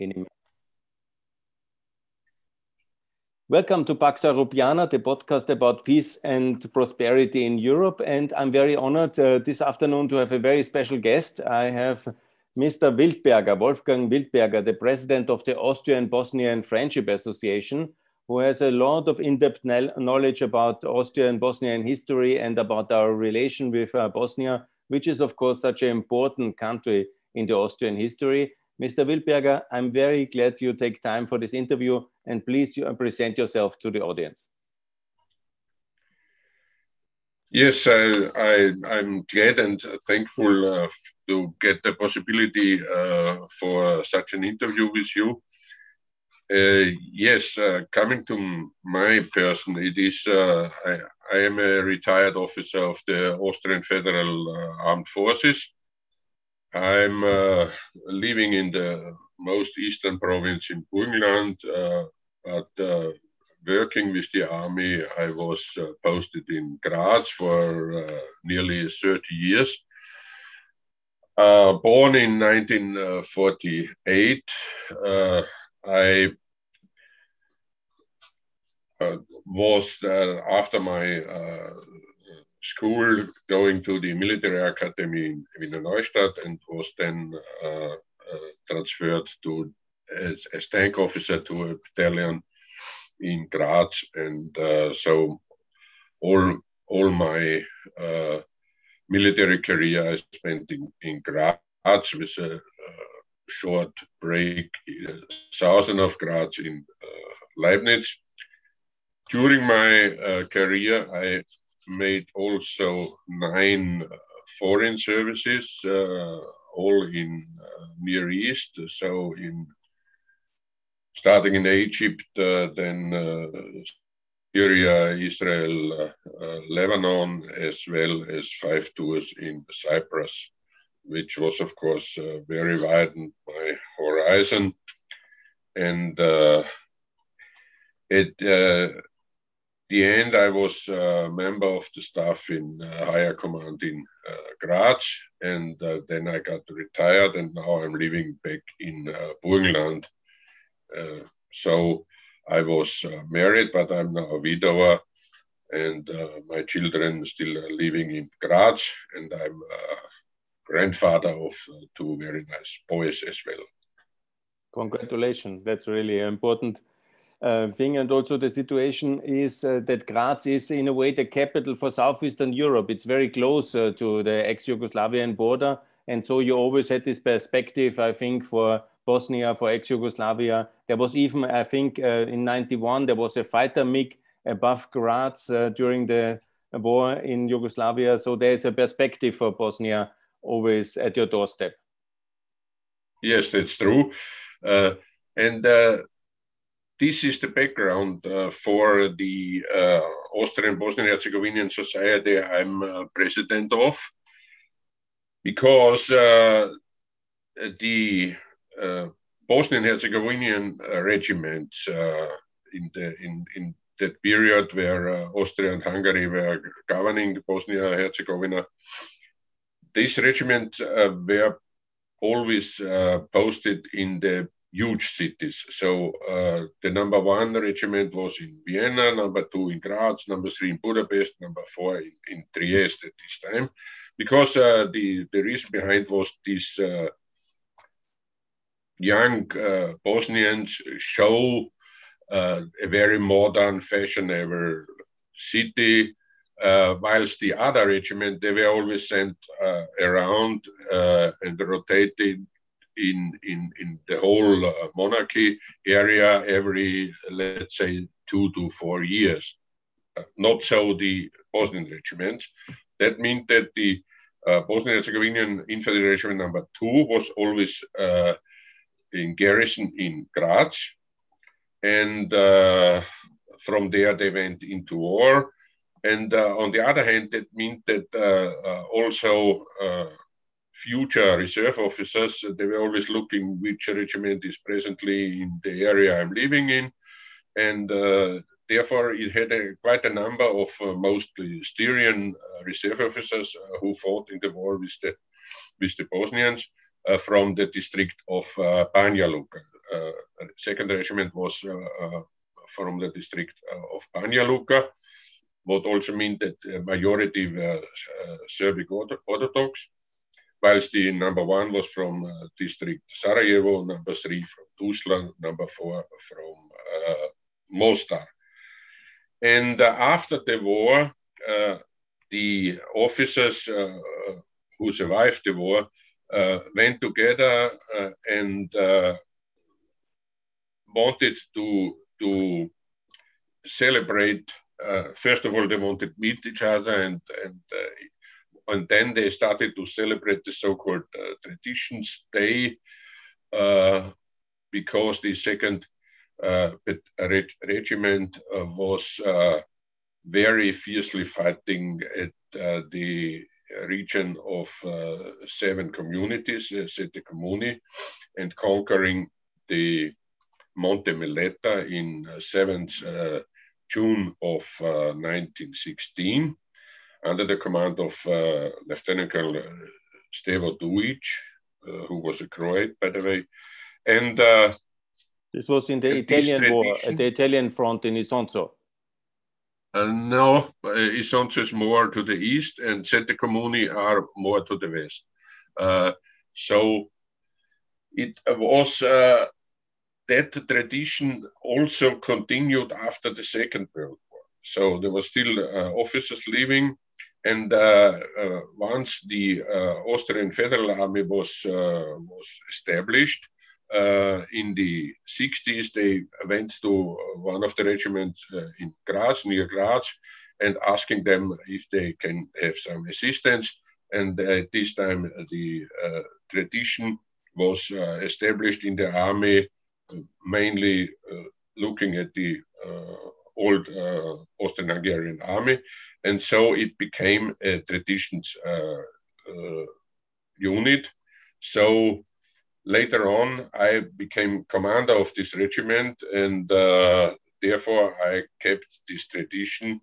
in Welcome to Pax Europiana, the podcast about peace and prosperity in Europe. And I'm very honored uh, this afternoon to have a very special guest. I have Mr. Wildberger, Wolfgang Wildberger, the president of the Austrian Bosnian Friendship Association, who has a lot of in-depth knowledge about Austrian Bosnian history and about our relation with uh, Bosnia, which is of course such an important country in the Austrian history. Mr. Wildberger, I'm very glad you take time for this interview and please present yourself to the audience. Yes, I, am glad and thankful uh, to get the possibility uh, for such an interview with you. Uh, yes, uh, coming to my person, it is uh, I, I, am a retired officer of the Austrian Federal uh, Armed Forces. I'm uh, living in the most eastern province in Burgenland, uh, but uh, working with the army, I was uh, posted in Graz for uh, nearly 30 years. Born in 1948, I was after my school going to the military academy in Wiener Neustadt and was then uh, uh, transferred to as, as, tank officer to a battalion in Graz. And uh, so all, all my uh, military career I spent in, in Graz with a uh, short break uh, south of Graz in Leibnitz. During my career, I made also nine uh, foreign services, uh, all in uh, Near East. So in starting in Egypt, uh, then uh, Syria, Israel, uh, Lebanon, as well as five tours in Cyprus, which was, of course, very widened my horizon. And it the end, I was a member of the staff in uh, higher command in uh, Graz, and uh, then I got retired, and now I'm living back in Burgenland. So I was married, but I'm now a widower, and my children still are living in Graz, and I'm grandfather of two very nice boys as well. Congratulations! That's really important thing. And also the situation is uh, that Graz is in a way the capital for Southeastern Europe. It's very close uh, to the ex-Yugoslavian border. And so you always had this perspective, I think, for Bosnia, for ex-Yugoslavia. There was even, I think, uh, in 91, there was a fighter MiG above Graz uh, during the war in Yugoslavia. So there's a perspective for Bosnia always at your doorstep. Yes, that's true. Uh, and this is the background uh, for the uh, Austrian Bosnian Herzegovinian Society I'm uh, president of, because uh, the uh, Bosnian Herzegovinian uh, regiments in the in in that period where Austria and Hungary were governing Bosnia Herzegovina, these regiments were always posted in the huge cities. So uh, the number one regiment was in Vienna, number two in Graz, number three in Budapest, number four in, in Trieste at this time, because uh, the the reason behind was this uh, young uh, Bosnians show uh, a very modern, fashionable city. Uh, whilst the other regiment, they were always sent around and rotated in, in, in the whole uh, monarchy area every, let's say, two to four years. Uh, not so the Bosnian regiments. That meant that the uh, Bosnian Herzegovinian Infantry Regiment number two was always uh, in garrison in Graz. And uh, from there they went into war. And uh, on the other hand, that meant that also future reserve officers, they were always looking which regiment is presently in the area I'm living in. And uh, therefore, it had a, quite a number of uh, mostly Styrian uh, reserve officers uh, who fought in the war with the, with the Bosnians uh, from the district of uh, Banja Luka. second regiment was from the district of Banja Luka, what also meant that majority were Serbic Orthodox, whilst the number one was from uh, district Sarajevo, number three from Tuzla, number four from uh, Mostar. And uh, after the war, the officers who survived the war went together and wanted to to celebrate. Uh, first of all, they wanted to meet each other, and and uh, and then they started to celebrate the so-called uh, Traditions Day, because the second regiment was very fiercely fighting at the region of uh, seven communities, uh, Sette Comuni, and conquering the Monte Meletta in 7th uh, uh, June of 1916 uh, under the command of Lieutenant Colonel Stevo Dujic, who was a Croat, by the way. And this was in the Italian war, at the Italian front in Isonzo. Uh, no, uh, Isonzo is more to the east, and Sette Comuni are more to the west. Uh, so it was that tradition also continued after the Second World War. So there were still uh, officers living, and uh, uh, once the uh, Austrian Federal Army was uh, was established uh, in the 60s, they went to one of the regiments uh, in Graz, near Graz, and asking them if they can have some assistance. And at this time, the tradition was established in the army mainly looking at the old Austrian-Hungarian army, and so it became a traditions unit. So later on, I became commander of this regiment, and therefore I kept this tradition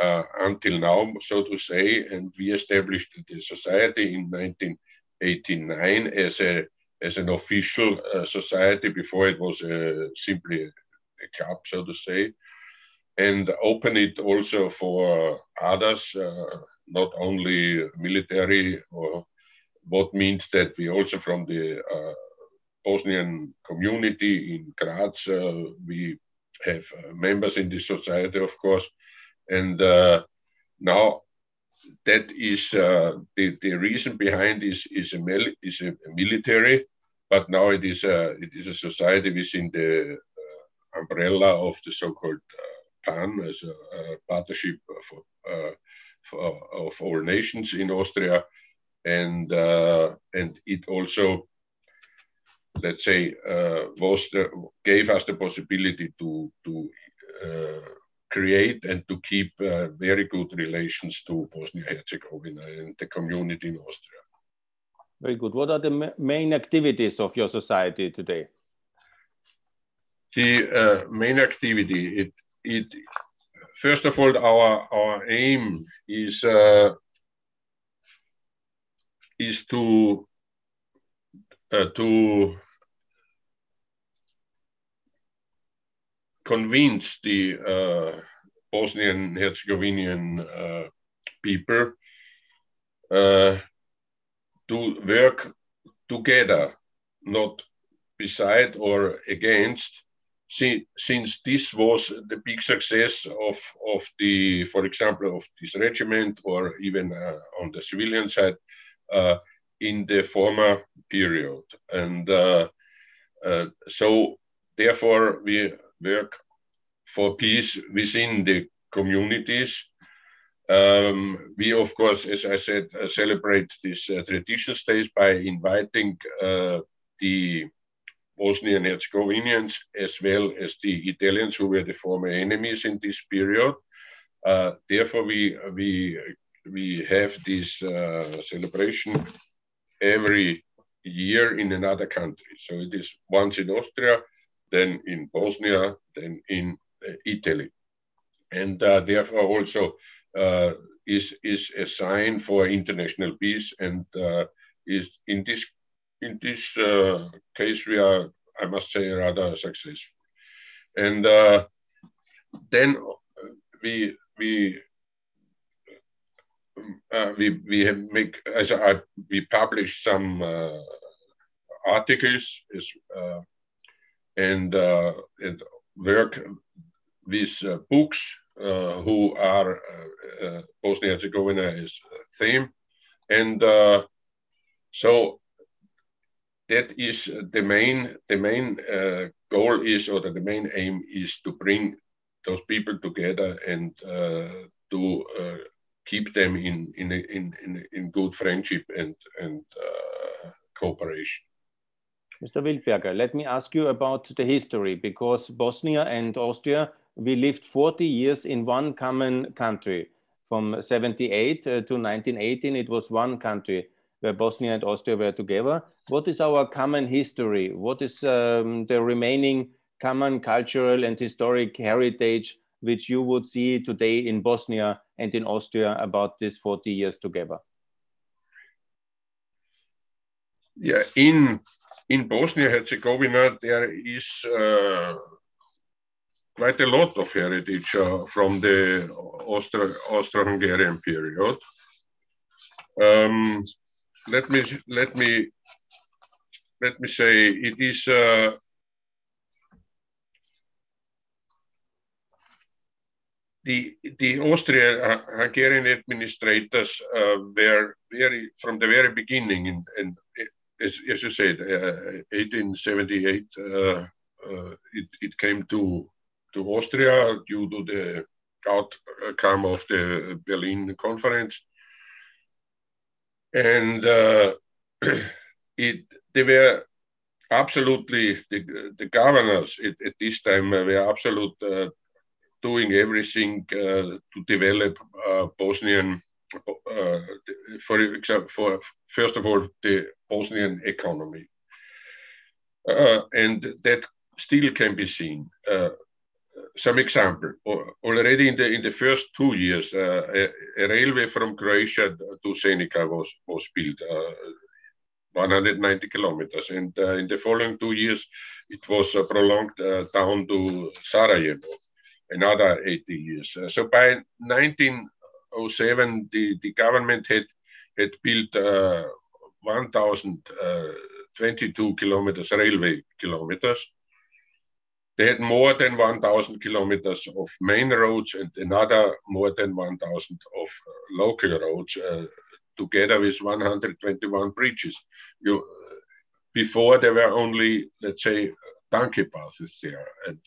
uh, until now, so to say, and we established the society in 1989 as a as an official uh, society. Before it was uh, simply a club, so to say, and open it also for others, uh, not only military or what means that we also from the uh, Bosnian community in Graz, uh, we have uh, members in this society, of course, and now that is the, the reason behind is is a, is a military but now it is a it is a society within the uh, umbrella of the so-called uh, PAN as a, a partnership for, uh, for, of all nations in Austria, and and it also let's say uh, was the, gave us the possibility to to uh, create and to keep uh, very good relations to Bosnia Herzegovina and the community in Austria. Very good. What are the main activities of your society today? The uh, main activity, it, it, first of all, our, our aim is, uh, is to, uh, to convince the uh, Bosnian Herzegovinian uh, people uh, to work together, not beside or against, since this was the big success of, of the, for example, of this regiment or even uh, on the civilian side uh, in the former period. And uh, uh so, therefore, we work for peace within the communities um, we, of course, as I said, uh, celebrate these uh, tradition days by inviting uh, the Bosnian Herzegovinians as well as the Italians who were the former enemies in this period. Uh, therefore, we, we, we have this uh, celebration every year in another country. So it is once in Austria, then in Bosnia, then in uh, Italy. And therefore, also uh, is is a sign for international peace and uh, is in this in this uh, case we are I must say, rather successful. And uh, then we we uh, we we make as I we publish some uh, articles is, uh, and uh, and work with uh, books uh, who are Bosnia Herzegovina is theme, and so that is the main the main goal is or the main aim is to bring those people together and to keep them in in in in, in good friendship and and uh, cooperation. Mr. Wildberger, let me ask you about the history because Bosnia and Austria, we lived 40 years in one common country. From 78 uh, to 1918, it was one country where Bosnia and Austria were together. What is our common history? What is um, the remaining common cultural and historic heritage which you would see today in Bosnia and in Austria about these 40 years together? Yeah, in in Bosnia Herzegovina there is uh, quite a lot of heritage uh, from the Austro-Hungarian period. Um, let me let me let me say it is uh, the the Austrian-Hungarian administrators uh, were very from the very beginning, and, and as, as, you said, uh, 1878, uh, uh, it, it came to to Austria due to the outcome of the Berlin conference, and uh, it they were absolutely the, the governors at, at this time were absolute uh, doing everything uh, to develop uh, Bosnian, uh, for example, for first of all the Bosnian economy, and that still can be seen. Some example already in the in the first two years, a, a, railway from Croatia to Zenica was was built. 190 kilometers. And uh, in the following two years, it was uh, prolonged uh, down to Sarajevo another 80 years. Uh, so by 1907, the, the government had, had built uh, 1,022 uh, kilometers, railway kilometers. They had more than 1,000 kilometers of main roads and another more than 1,000 of uh, local roads, uh, together with 121 bridges. You, before there were only, let's say, donkey paths there. And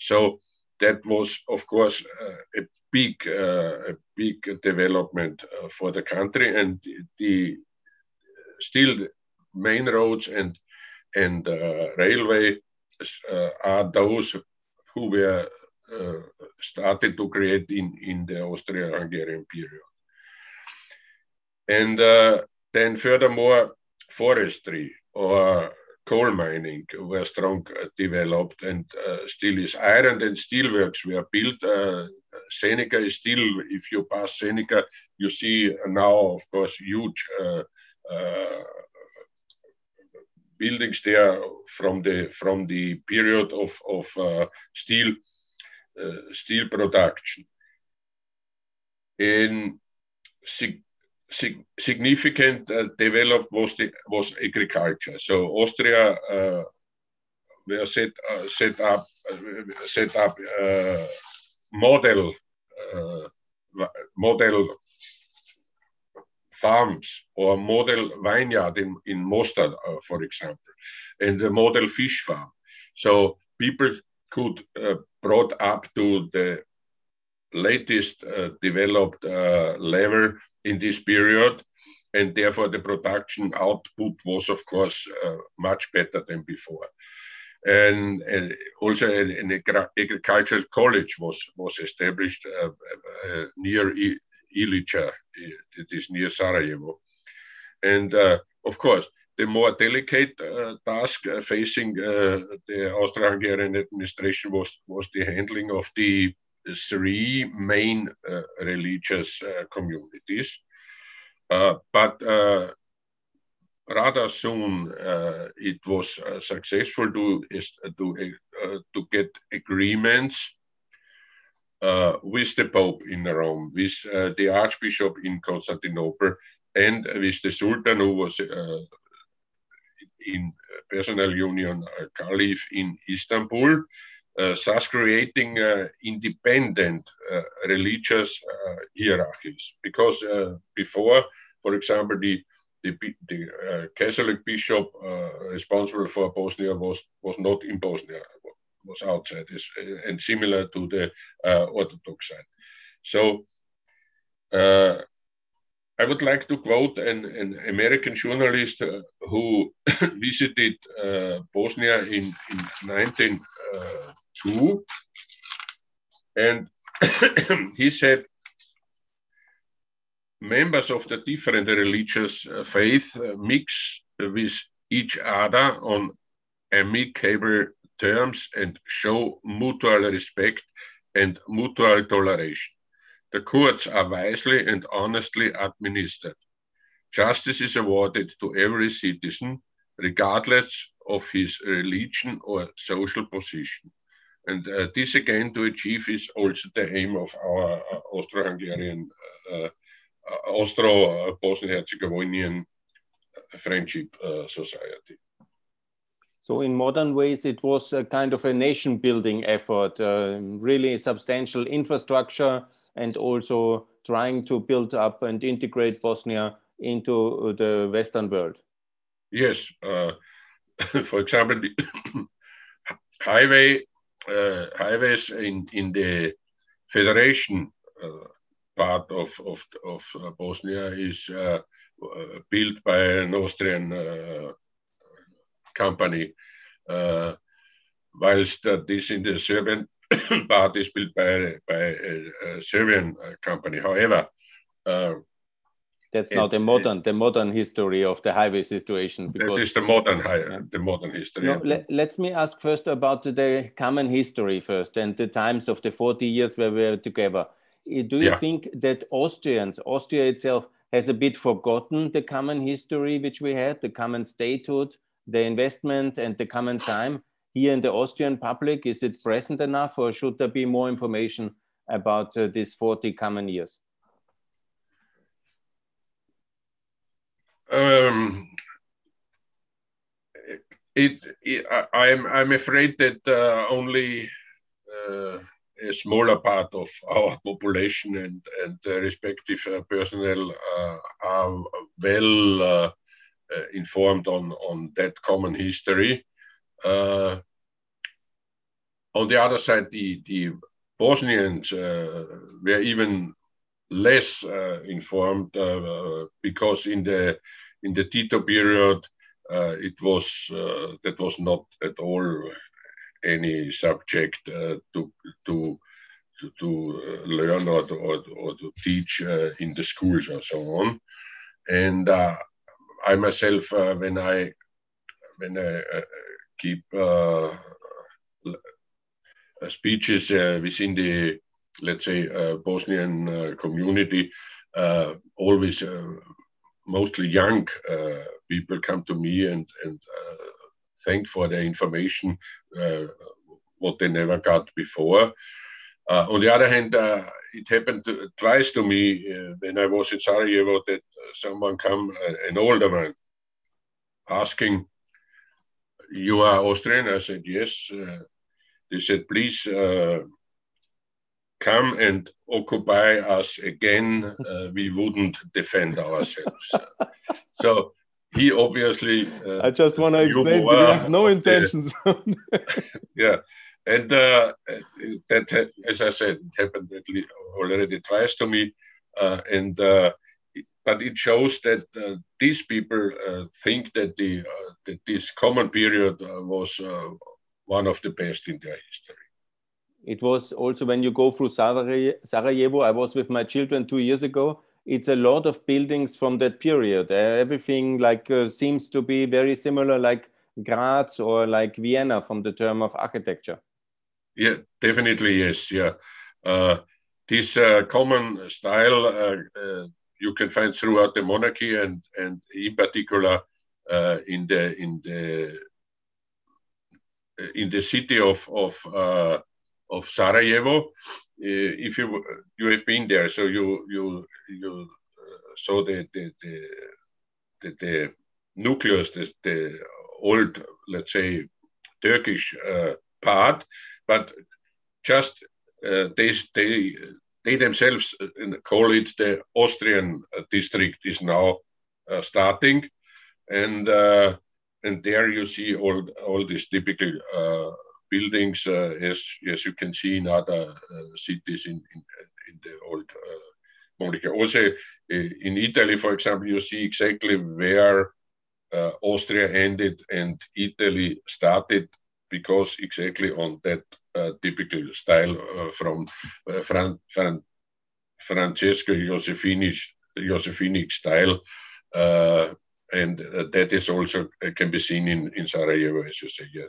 so that was, of course, uh, a big, uh, a big development uh, for the country, and the still main roads and and railway are those who were started to create in in the Austro-Hungarian period. And then furthermore, forestry or coal mining were strong uh, developed and uh, still is iron and steelworks were built. Uh, Zenica is still, if you pass Zenica, you see now, of course, huge buildings there from the from the period of of uh, steel uh, steel production. In sig significant uh, developed was the, was agriculture. So Austria uh, were set uh, set up set up model model farms or model vineyard in, in Mostar, uh, for example, and the model fish farm. So people could uh, brought up to the latest uh, developed level in this period, and therefore the production output was, of course, uh, much better than before. And, and also an, an, agricultural college was was established uh, uh, near Ilidža, it is near Sarajevo, and uh, of course the more delicate uh, task uh, facing the Austro-Hungarian administration was was the handling of the three main uh, religious uh, communities. Uh, but rather soon it was successful to, to, to get agreements uh, with the Pope in Rome, with uh, the Archbishop in Constantinople, and with the Sultan who was uh, in personal union Caliph in Istanbul, thus creating independent religious hierarchies. Because before, for example, the the, the uh, Catholic bishop uh, responsible for Bosnia was, was not in Bosnia was outside, and similar to the uh, Orthodox side. So uh, I would like to quote an, an American journalist uh, who visited uh, Bosnia in, in 1902, and he said members of the different religious uh, faith uh, mix with each other on amicable terms and show mutual respect and mutual toleration. The courts are wisely and honestly administered. Justice is awarded to every citizen, regardless of his religion or social position. And uh, this again to achieve is also the aim of our uh, Austro-Hungarian, uh, uh Austro-Bosnian-Herzegovinian Friendship uh, Society. So in modern ways, it was a kind of a nation building effort, uh, really substantial infrastructure and also trying to build up and integrate Bosnia into the Western world. Yes. Uh, for example, highway, uh, highways in, in the federation uh, part of, of, of uh, Bosnia is uh, built by an Austrian company, uh, whilst this in the Serbian part is built by, by a, a Serbian uh, company. However, uh, that's not the modern the modern history of the highway situation. Because this is the modern yeah. the modern history. No, let, let me ask first about the common history first and the times of the 40 years where we were together. Do you yeah. think that Austrians, Austria itself, has a bit forgotten the common history which we had, the common statehood, the investment and the common time here in the Austrian public? Is it present enough or should there be more information about uh, these 40 common years? Um, it, it, I'm, I'm afraid that uh, only uh, a smaller part of our population and, and the respective uh, personnel uh, are well uh, uh, informed on, on that common history. Uh, on the other side, the, the Bosnians uh, were even less informed because in the in the Tito period, uh, it was uh, that was not at all any subject uh, to to to, to learn or to, or, or to teach in the schools and so on. And I myself, uh, when I when I uh, uh keep uh, uh speeches uh, within the let's say Bosnian community, always mostly young people come to me and and thank for the information what they never got before. Uh, on the other hand, uh, it happened to, twice to me uh, when I was in Sarajevo that someone come, an older man, asking, "You are Austrian?" I said, "Yes." they said, "Please come and occupy us again, uh, we wouldn't defend ourselves. so he obviously. Uh, I just want to explain we have no intentions. yeah, and uh, that, as I said, it happened already twice to me, uh, and uh, but it shows that uh, these people uh, think that the that this common period was one of the best in their history. It was also when you go through Sarajevo. I was with my children two years ago. It's a lot of buildings from that period. everything like seems to be very similar, like Graz or like Vienna from the term of architecture. Yeah, definitely yes. Yeah, uh, this uh, common style uh, uh, you can find throughout the monarchy and and in particular uh, in the in the in the city of of uh, of Sarajevo. Uh, if you you have been there, so you you you saw the the the, the, the nucleus, the, the old let's say Turkish part, but just uh, they they they themselves call it the Austrian district is now uh, starting, and uh, and there you see all all these typical uh, buildings uh, as as you can see in other uh, cities in, in, in the old monarchy. Also in Italy, for example, you see exactly where Austria ended and Italy started because exactly on that uh, typical style uh, from uh, Fran Fran Francesco Josefini Josefinic style and uh, that is also uh, can be seen in, in Sarajevo, as you say. Yeah.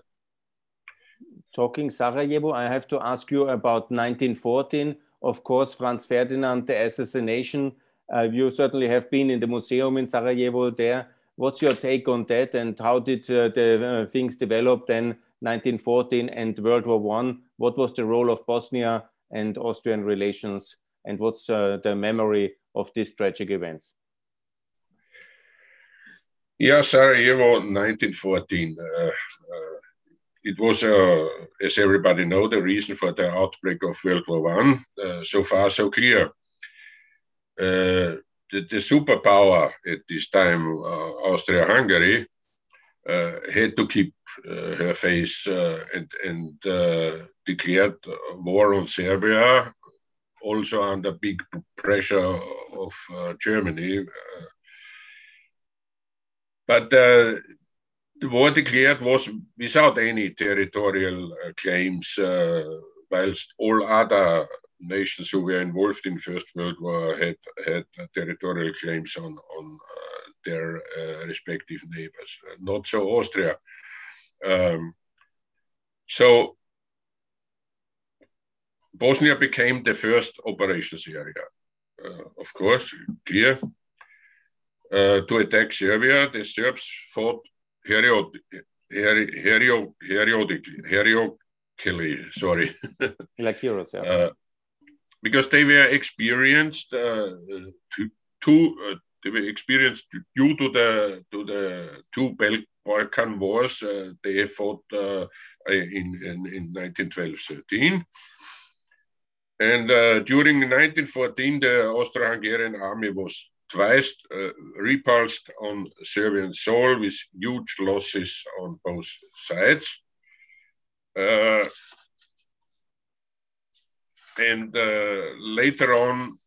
Talking Sarajevo, I have to ask you about 1914. Of course, Franz Ferdinand, the assassination. Uh, you certainly have been in the museum in Sarajevo there. What's your take on that, and how did uh, the uh, things develop then, 1914 and World War One? What was the role of Bosnia and Austrian relations, and what's uh, the memory of these tragic events? Yeah, Sarajevo, 1914. Uh, uh, it was, uh, as everybody know, the reason for the outbreak of World War One. Uh, so far, so clear. Uh, the, the, superpower at this time, Austria-Hungary, had to keep her face and, and declared war on Serbia, also under big pressure of Germany but uh, the war declared was without any territorial uh, claims, uh, whilst all other nations who were involved in the First World War had had territorial claims on on uh, their uh, respective neighbors. Not so Austria. Um, so Bosnia became the first operations area. Uh, of course, clear uh, to attack Serbia, the Serbs fought hero, hero, periodically, heroically, sorry. like heroes, yeah. Uh, because they were experienced uh, to, to uh, they were experienced due to the to the two Balkan wars they fought in, in in 1912-13. And uh, during 1914, the Austro-Hungarian army was twice uh, repulsed on Serbian soil with huge losses on both sides. Uh, and uh, later on,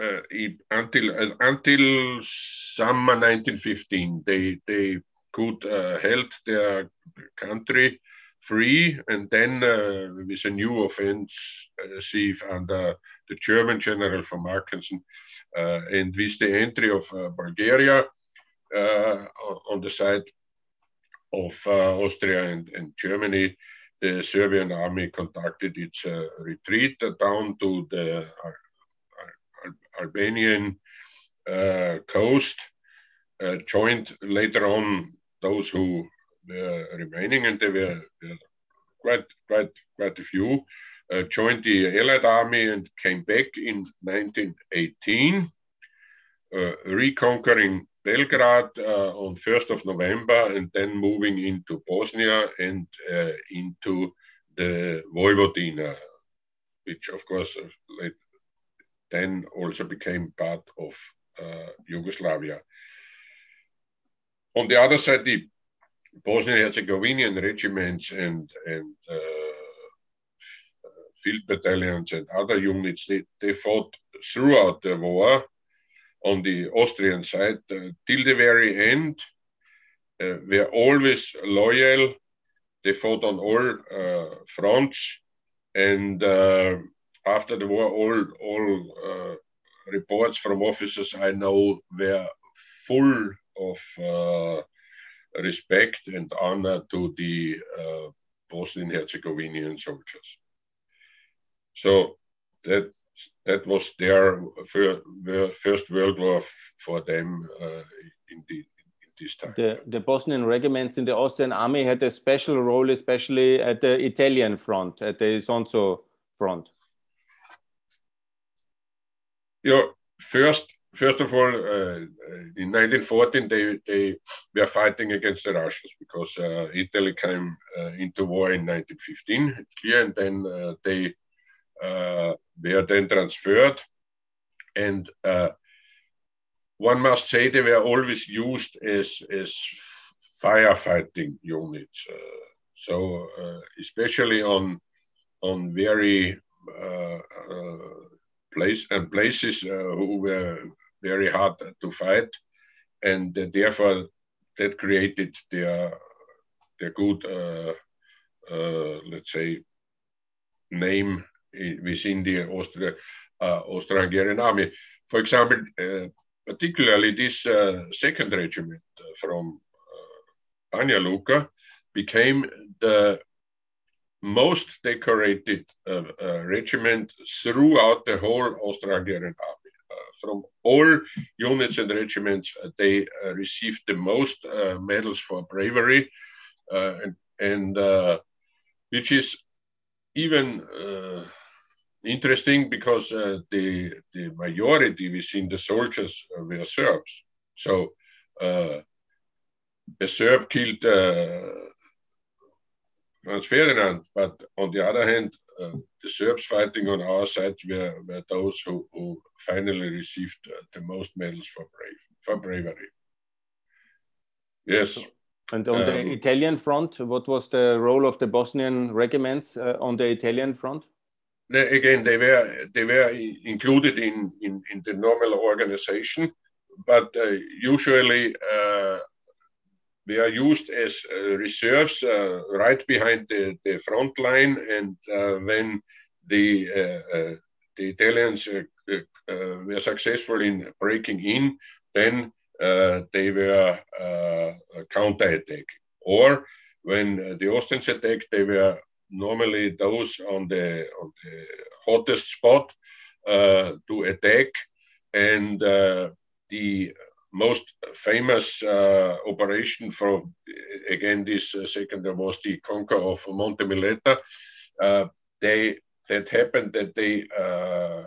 uh, it, until uh, until summer 1915, they they could uh, held their country free, and then with a new offensive under the German general von Mackensen, uh, and with the entry of uh, Bulgaria uh, on the side of Austria and, and, Germany, the Serbian army conducted its retreat down to the Albanian coast, joined later on those who were remaining, and there were, were quite quite quite a few uh, joined the Allied Army and came back in 1918, uh, reconquering Belgrade uh, on 1st of November and then moving into Bosnia and uh, into the Vojvodina, which of course uh, then also became part of uh, Yugoslavia. On the other side, the Bosnian-Herzegovinian regiments and, and field battalions and other units, they, they fought throughout the war on the Austrian side uh, till the very end. Uh, were always loyal. They fought on all uh, fronts, and uh, after the war, all all uh, reports from officers I know were full of uh, respect and honor to the Bosnian Herzegovinian soldiers. So that that was their first World War for them uh, in, the, this time. The, the Bosnian regiments in the Austrian army had a special role, especially at the Italian front, at the Isonzo front. Yeah, first, first of all, uh, in 1914, they, they were fighting against the Russians because uh, Italy came uh, into war in 1915, clear, and then uh, they uh, were then transferred. And uh, one must say they were always used as, as firefighting units. so, especially on, on very place and places uh, who were very hard to fight, and uh, therefore that created their their good, uh, uh let's say, name within the Austria, uh, Austro-Hungarian army. For example, particularly this second regiment from Banja Luka became the most decorated uh, uh, regiment throughout the whole Austro-Hungarian army. Uh, from all units and regiments, uh, they uh, received the most uh, medals for bravery, and, and which is even interesting because the the majority within the soldiers were Serbs. So a Serb killed But on the other hand, uh, the Serbs fighting on our side were, were those who, who finally received uh, the most medals for, brave, for bravery. Yes. And on um, the Italian front, what was the role of the Bosnian regiments uh, on the Italian front? They, again, they were they were included in in, in the normal organization, but uh, usually uh, they are used as uh, reserves uh, right behind the, the front line. And uh, when the, the Italians were successful in breaking in, then they were counterattack. Or when the Austrians attacked, they were normally those on the on the hottest spot uh, to attack, and uh, the most famous uh, operation for again this uh, second was the conquer of Monte Meletta. Uh, they that happened that they uh,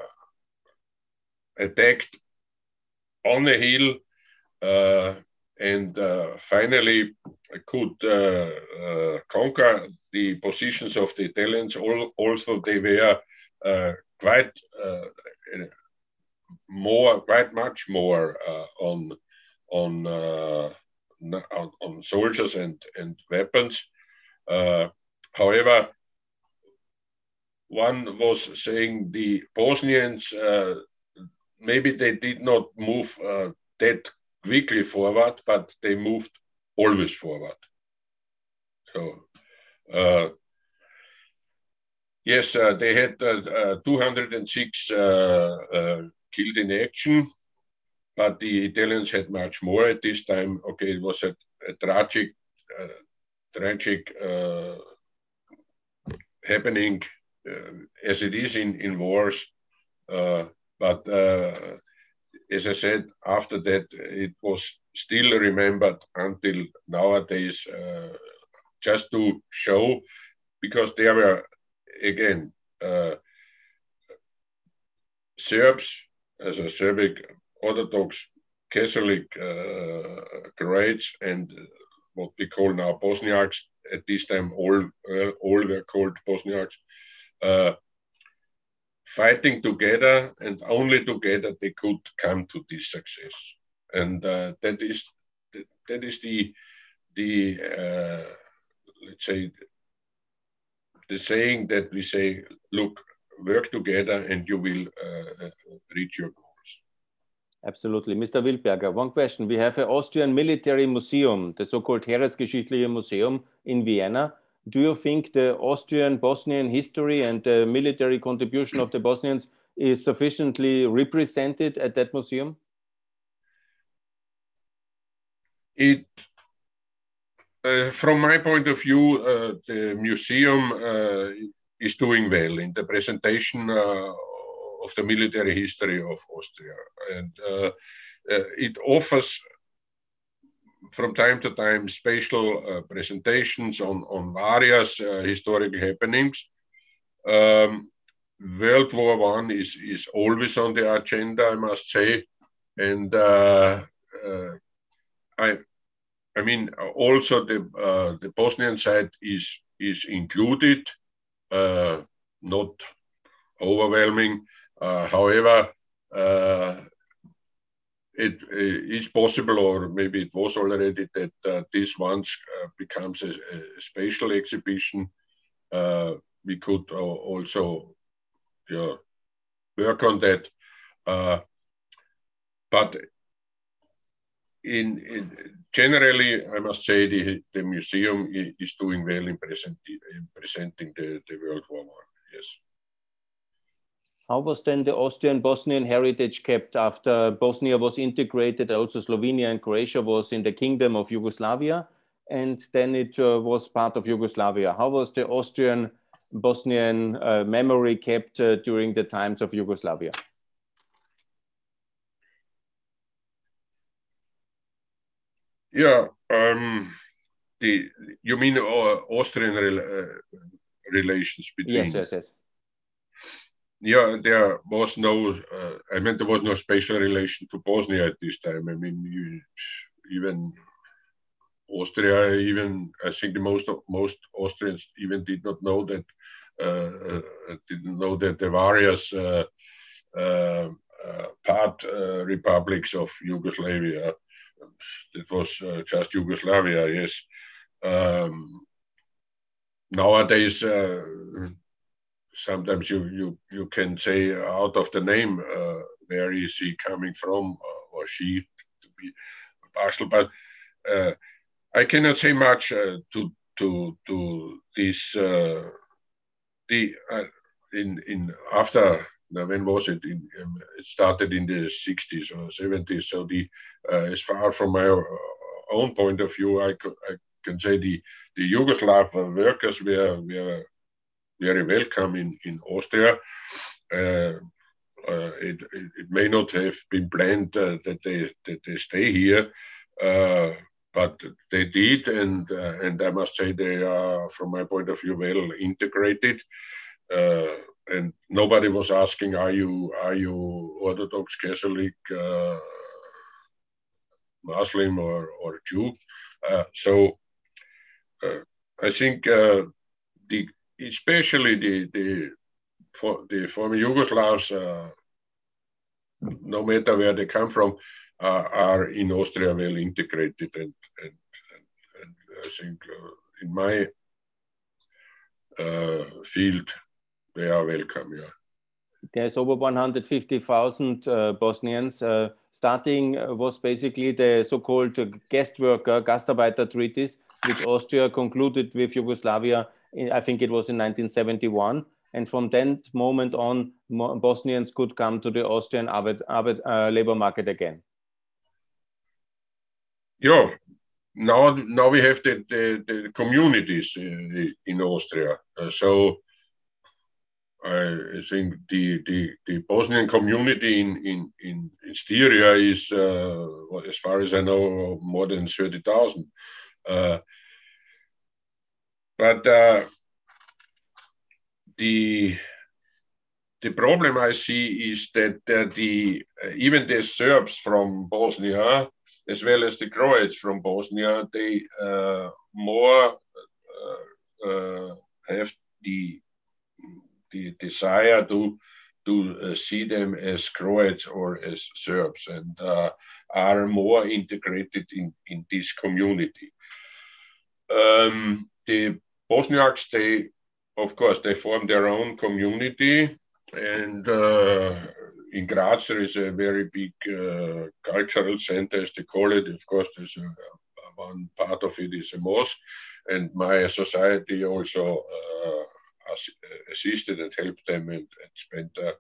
attacked on a hill uh, and uh, finally could conquer the positions of the Italians. Also, they were quite more, quite much more uh, on on, uh, on, on soldiers and and weapons. Uh, however, one was saying the Bosnians maybe they did not move that quickly forward, but they moved always forward. So, uh, yes, uh, they had uh, 206 killed in action, but the Italians had much more at this time. Okay, it was a, a tragic, uh, tragic uh, happening uh, as it is in, in wars. Uh, but uh, as I said, after that, it was still remembered until nowadays, uh, just to show, because there were, again, Serbs as a Serbic Orthodox Catholic uh, Croats and what we call now Bosniaks. At this time, all uh, all were called Bosniaks. Uh, fighting together, and only together they could come to this success. And uh, that is that is the the uh, let's say the saying that we say, look, work together and you will uh, reach your goals. Absolutely. Mr. Wildberger, one question. We have an Austrian military museum, the so-called Heeresgeschichtliche Museum in Vienna. Do you think the Austrian Bosnian history and the military contribution of the Bosnians is sufficiently represented at that museum? It, uh, from my point of view, uh, the museum uh, is doing well in the presentation uh, of the military history of Austria. And uh, uh, it offers from time to time special presentations on, on various historical happenings. Um, World War One is, is always on the agenda, I must say. And I, I mean, also the, uh, the Bosnian side is, is included, not overwhelming. however, it is possible, or maybe it was already, that uh, this once uh, becomes a, special exhibition. Uh, we could also work on that. but in, in, generally, I must say the, the museum is doing well in, present, in presenting the, the World War One. Yes. How was then the Austrian Bosnian heritage kept after Bosnia was integrated? Also, Slovenia and Croatia was in the kingdom of Yugoslavia, and then it uh, was part of Yugoslavia. How was the Austrian Bosnian uh, memory kept uh, during the times of Yugoslavia? Yeah, um, the you mean uh, Austrian re uh, relations between? Yes, yes, yes yeah, there was no, uh, I mean, there was no special relation to Bosnia at this time. I mean, you, even Austria, even I think the most most Austrians even did not know that uh, uh, didn't know that the various uh, uh, uh, part republics of Yugoslavia. It was just Yugoslavia, yes. Um, nowadays, sometimes you you you can say out of the name uh, where is he coming from uh, or she to be partial, but uh, I cannot say much uh, to to to this uh, the uh, in in after when was it in, um, it started in the 60s or 70s so the as far from my own point of view I, I can say the the Yugoslav workers were were very welcome in, in Austria. Uh, uh, it, it, it, may not have been planned uh, that, they, that they stay here, but they did, and and I must say they are, from my point of view, well integrated and nobody was asking, "Are you are you Orthodox, Catholic, uh, Muslim, or or Jew?" Uh, so uh, I think the especially the the for the former Yugoslavs, uh, no matter where they come from, uh, are in Austria well integrated, and and, and, and I think uh, in my uh, field they are welcome. Yeah. There's over 150,000 uh, Bosnians. Uh, starting was basically the so-called guest worker Gastarbeiter treaties, which Austria concluded with Yugoslavia I think it was in 1971. And from that moment on, Bosnians could come to the Austrian Arbeit, Arbeit, uh, labor market again. Yeah, now now we have the, the, the communities uh, in Austria. Uh, so I think the, the, the Bosnian community in, in, in, in Styria is, uh, as far as I know, more than 30,000. Uh, but uh, the the problem I see is that uh, the uh, even the Serbs from Bosnia, as well as the Croats from Bosnia, they uh, more have the the desire to to see them as Croats or as Serbs and are more integrated in in this community. Um, the Bosniaks, they, of course, they form their own community. And uh, in Graz, there is a very big uh, cultural center, as they call it. Of course, there's a, one part of it is a mosque. And my society also uh, assisted and helped them and, and spent uh,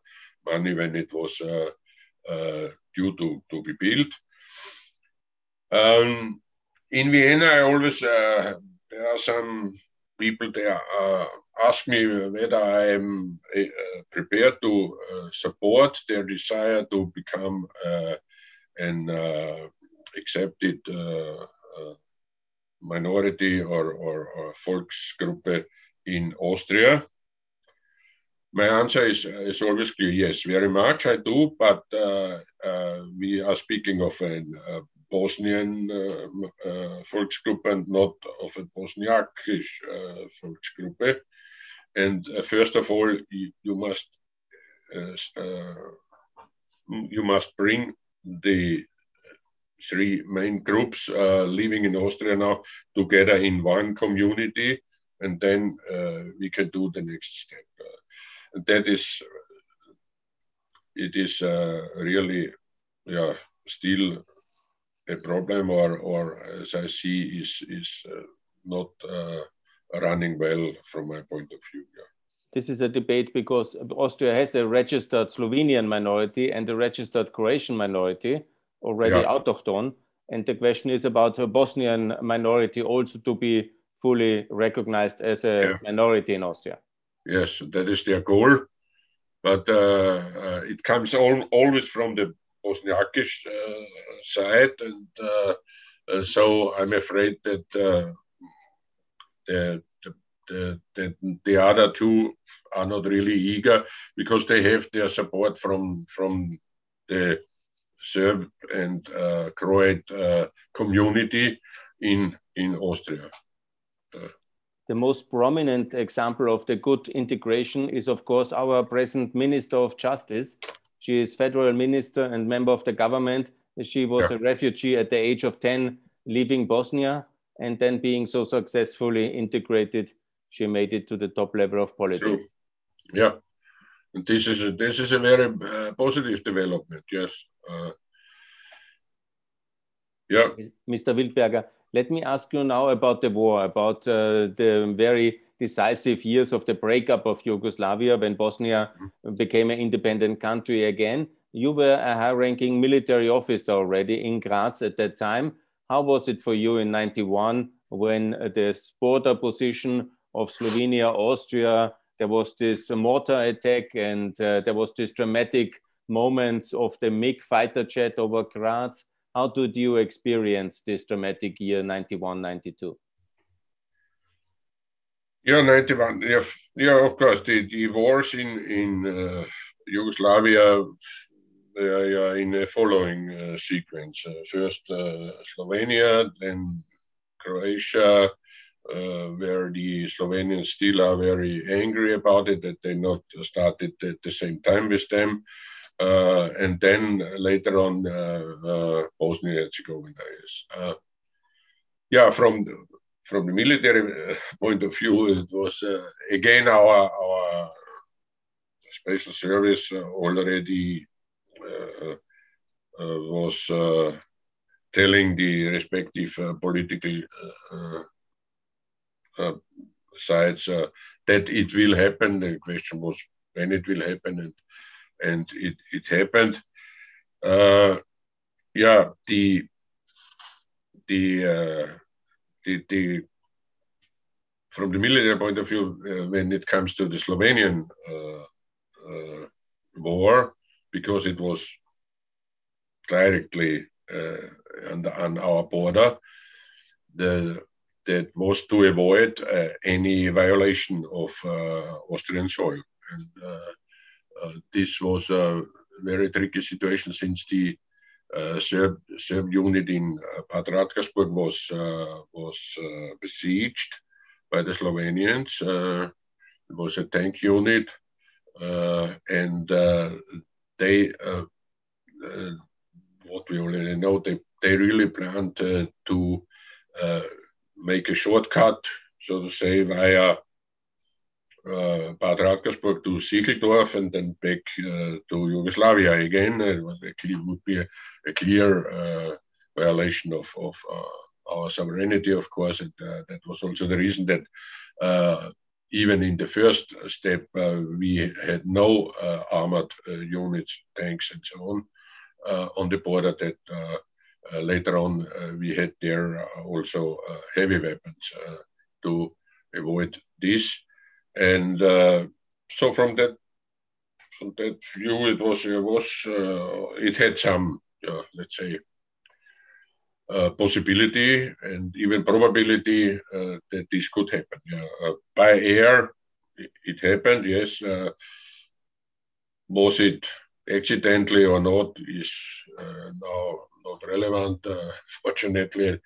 money when it was uh, uh, due to, to be built. Um, in Vienna, I always there are some people there uh, ask me whether I am uh, prepared to uh, support their desire to become an accepted minority or, or, or Volksgruppe in Austria? My answer is, is always clear yes, very much I do, but uh, uh, we are speaking of a Bosnian uh, uh, Volksgruppe and not of a Bosniakish uh, Volksgruppe. And first of all, you, you must you must bring the three main groups uh, living in Austria now together in one community, and then uh, we can do the next step. Uh, that is, it is really, yeah, still a problem, or, or as I see, is is not running well from my point of view. Yeah. This is a debate because Austria has a registered Slovenian minority and a registered Croatian minority already yeah. autochthon. And the question is about a Bosnian minority also to be fully recognized as a yeah. minority in Austria. Yes, that is their goal. But uh, uh, it comes all, always from the Bosniakish uh, side. And so I'm afraid that uh, the, the, the, the other two are not really eager because they have their support from, from the Serb and uh, Croat uh, community in, in Austria. The most prominent example of the good integration is, of course, our present Minister of Justice. She is federal minister and member of the government. She was yeah. a refugee at the age of 10, leaving Bosnia, and then being so successfully integrated, she made it to the top level of politics. True. Yeah, and this is a, this is a very uh, positive development. Yes. Uh, yeah. Mr. Wildberger, let me ask you now about the war, about uh, the very decisive years of the breakup of Yugoslavia when Bosnia mm-hmm. became an independent country again. You were a high ranking military officer already in Graz at that time. How was it for you in 91 when the border position of Slovenia, Austria, there was this mortar attack and uh, there was this dramatic moments of the MiG fighter jet over Graz. How did you experience this dramatic year 91, 92? Yeah, 91. Yeah, yeah of course, the, the wars in, in uh, Yugoslavia they are in the following uh, sequence. Uh, first uh, Slovenia, then Croatia, uh, where the Slovenians still are very angry about it that they not started at the same time with them. Uh, and then later on, uh, uh Bosnia Herzegovina is. Uh, yeah, from the, from the military uh, point of view, it was again our our special service already was telling the respective political uh, sides uh, that it will happen. The question was when it will happen, and and it it happened. Uh, yeah, the the uh, the the from the military point of view, uh, when it comes to the Slovenian uh, uh, war, because it was directly on, the, on, our border, the that was to avoid uh, any violation of uh, Austrian soil. And uh, Uh, this was a very tricky situation since the uh, Serb, Serb unit in uh, Bad Radkersburg was, was besieged by the Slovenians. it was a tank unit, and they what we already know, they, they really planned uh, to uh, make a shortcut, so to say, via uh, Bad Radkersburg to Sicheldorf and then back uh, to Yugoslavia again. It was a clear, would be a, a clear uh, violation of, of uh, our sovereignty, of course, and uh, that was also the reason that uh, even in the first step we had no armored units, tanks, and so on on the border that uh, later on, uh, we had there uh, also heavy weapons to avoid this. And so from that from that view, it was it was it had some let's say uh, possibility and even probability uh, that this could happen. Uh, by air, it happened, yes. Uh, was it accidentally or not is uh, now not relevant. Uh, fortunately,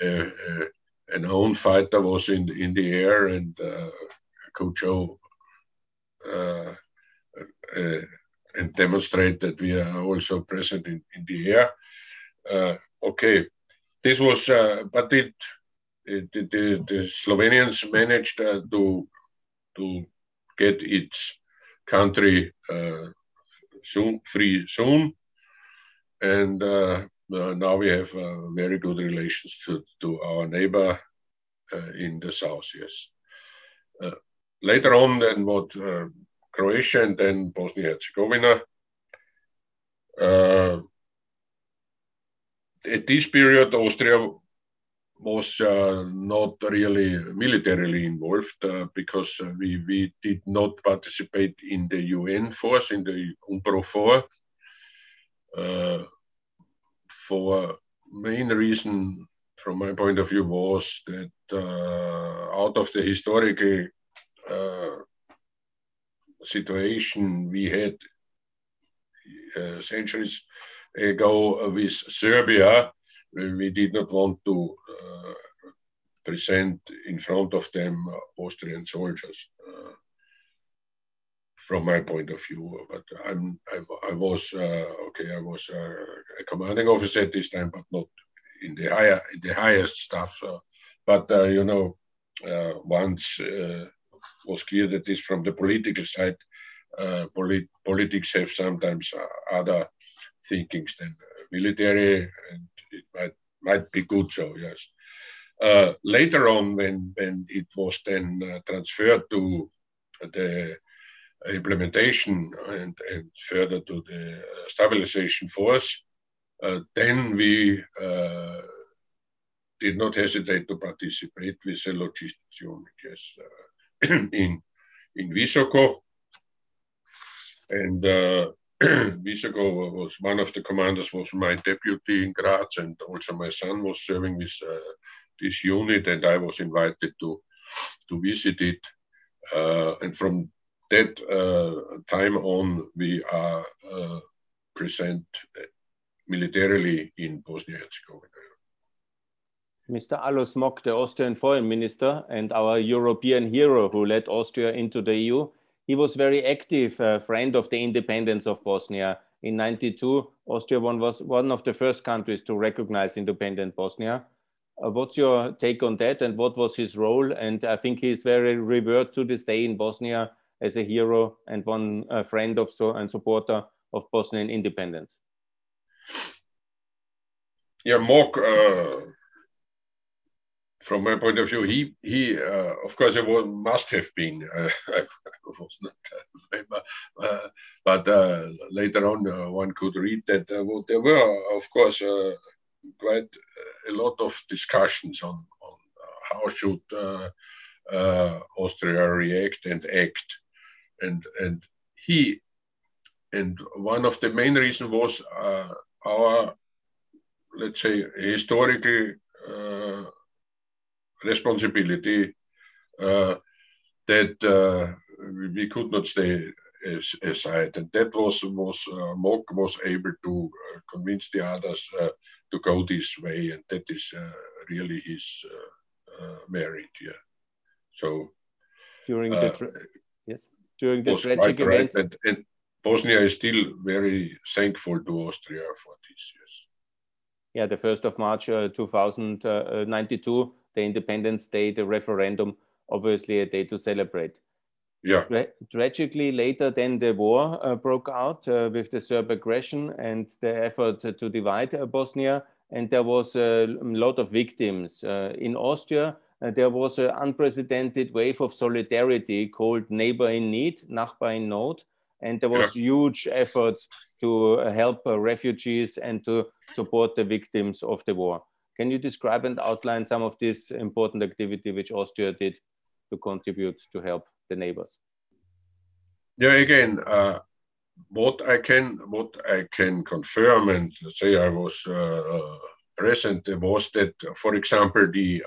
an own fighter was in, in the air and could show and demonstrate that we are also present in, in the air. Uh, okay, this was, uh, but it, it, it, the, the Slovenians managed uh, to to get its country uh, soon free soon, and uh, uh, now we have very good relations to to our neighbor in the south. Yes. Later on, then what Croatia and then Bosnia Herzegovina. Uh, at this period, Austria was uh, not really militarily involved uh, because uh, we, we did not participate in the UN force, in the UNPROFOR. Uh, for main reason, from my point of view, was that uh, out of the historical uh, situation we had uh, centuries ago with Serbia. We did not want to uh, present in front of them Austrian soldiers, uh, from my point of view. But I'm, I, I was uh, okay. I was uh, a commanding officer at this time, but not in the higher in the highest staff. but you know, once was clear that this from the political side, uh, polit politics have sometimes uh, other thinkings than military, and it might might be good so. Yes. Uh, later on, when when it was then uh, transferred to the implementation and, and further to the stabilization force, uh, then we uh, did not hesitate to participate with the logistics unit. Yes. in in Visoko, and uh, Visoko was one of the commanders was my deputy in Graz, and also my son was serving with uh, this unit, and I was invited to to visit it. Uh, and from that uh, time on, we are uh, present militarily in Bosnia Herzegovina. Mr. Alois Mock, the Austrian foreign minister and our European hero who led Austria into the EU, he was very active uh, friend of the independence of Bosnia. In 92, Austria was one of the first countries to recognize independent Bosnia. Uh, what's your take on that and what was his role? And I think he's very revered to this day in Bosnia as a hero and one uh, friend of so and supporter of Bosnian independence. Yeah, Mock from my point of view, he he uh, of course it was, must have been. Uh, I was not member, uh, but uh, later on uh, one could read that well, there were of course quite a lot of discussions on on how should Austria react and act, and and he and one of the main reasons was our let's say historical responsibility uh, that uh, we could not stay aside, and that was was uh, Mock was able to convince the others to go this way, and that is really his merit. Yeah. So during the yes during the tragic events. Right. And, and, Bosnia is still very thankful to Austria for this. Yes. Yeah, the first of March uh, 2092 the Independence Day, the referendum, obviously a day to celebrate. Yeah. Tra tragically, later then the war uh, broke out uh, with the Serb aggression and the effort to divide uh, Bosnia, and there was a lot of victims. Uh, in Austria, uh, there was an unprecedented wave of solidarity called Neighbor in Need, Nachbar in Not, and there was yeah. huge efforts to uh, help refugees and to support the victims of the war. Can you describe and outline some of this important activity which Austria did to contribute to help the neighbors? Yeah, again, uh, what I can what I can confirm and say I was uh, uh present was that, for example, the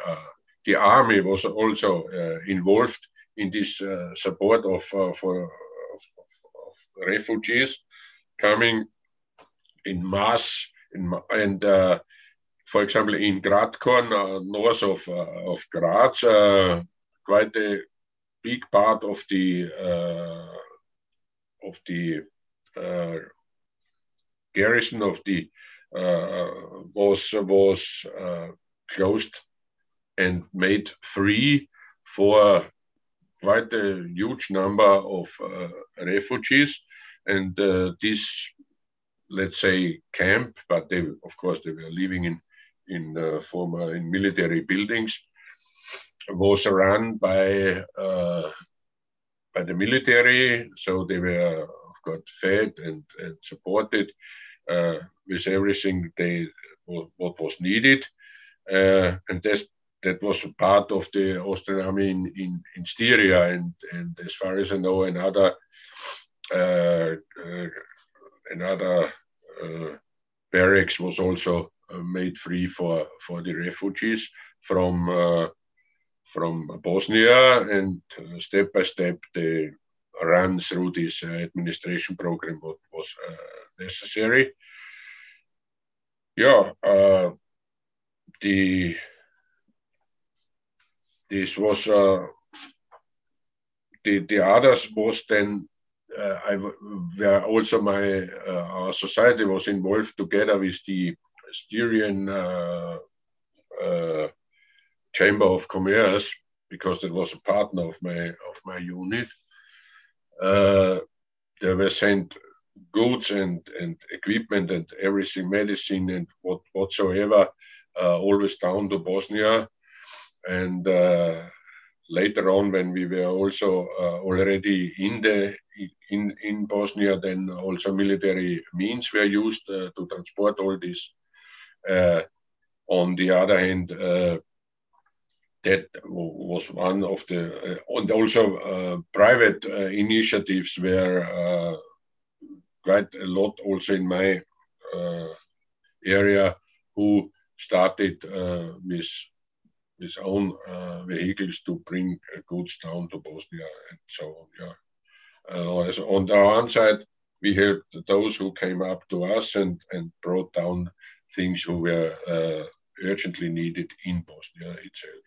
the army was also involved in this support of for of, of refugees coming in mass in, and uh, for example in Gratkorn uh, north of, uh, of Graz quite a big part of the of the garrison of the was was closed and made free for quite a huge number of uh, refugees. And uh, this let's say camp, but they of course they were living in in former in military buildings. Was run by uh, by the military, so they were of course fed and, and supported uh, with everything they what was needed, uh, and that's that was part of the Austrian army in, in, in Styria, and, and as far as I know, another uh, uh, another uh, barracks was also made free for, for the refugees from uh, from Bosnia, and step by step they ran through this administration program what was necessary. Yeah, the this was uh, the the others was then uh, I also my uh, our society was involved together with the Styrian uh, uh, Chamber of Commerce because it was a partner of my of my unit. Uh, they were sent goods and and equipment and everything, medicine and what whatsoever, always down to Bosnia, and later on when we were also uh, already in the in in Bosnia, then also military means were used uh, to transport all this. Uh, on the other hand, uh, that was one of the uh, and also uh, private uh, initiatives were uh, quite a lot also in my area who started with his own vehicles to bring goods down to Bosnia and so on. On our one side, we helped those who came up to us and brought down things who were uh, urgently needed in Bosnia itself.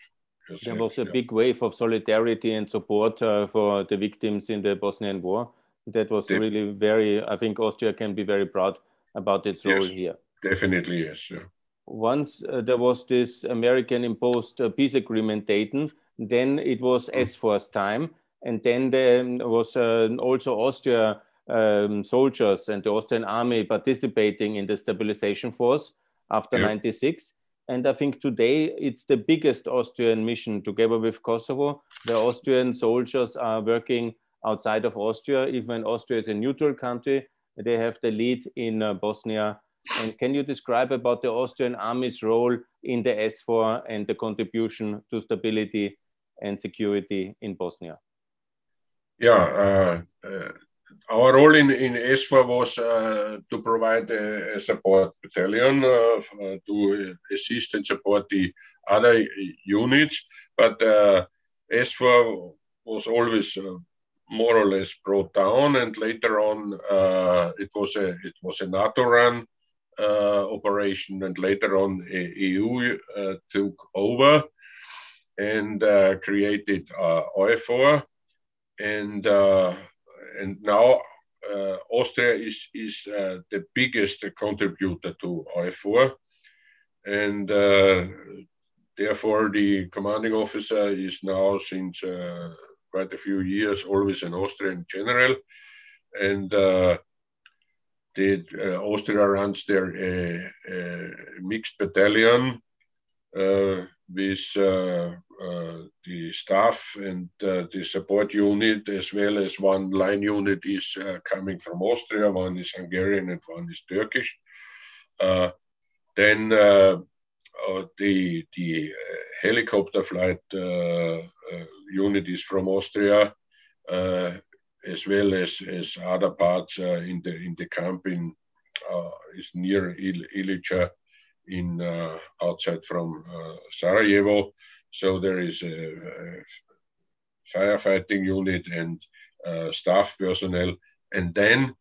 Yourself, there was a yeah. big wave of solidarity and support uh, for the victims in the Bosnian War. That was De really very, I think Austria can be very proud about its role yes, here. Definitely, yes. Yeah once uh, there was this American imposed uh, peace agreement Dayton, then it was S SFOR's time. And then there was uh, also Austria um, soldiers and the Austrian army participating in the stabilization force after yeah. 96. And I think today it's the biggest Austrian mission together with Kosovo. The Austrian soldiers are working outside of Austria, even Austria is a neutral country. They have the lead in uh, Bosnia and can you describe about the Austrian army's role in the SFOR and the contribution to stability and security in Bosnia? Yeah, uh, uh, our role in, in SFOR was uh, to provide a, a support battalion uh, uh, to assist and support the other units, but uh, was always more or less brought down, and later on it was a it was a NATO run uh, operation, and later on EU uh, took over and uh, created EUFOR, and and now Austria is is the biggest contributor to EUFOR, and therefore the commanding officer is now since uh, quite a few years always an Austrian general, and uh, did uh, Austria runs their uh, uh, mixed battalion with the staff and the support unit, as well as one line unit is coming from Austria, one is Hungarian, and one is Turkish. then uh, the the uh, helicopter flight uh, unit is from Austria, as well as, as other parts uh, in the in the camp in uh, is near Il- Ilidža in outside from Sarajevo. So there is a, a firefighting unit and staff personnel, and then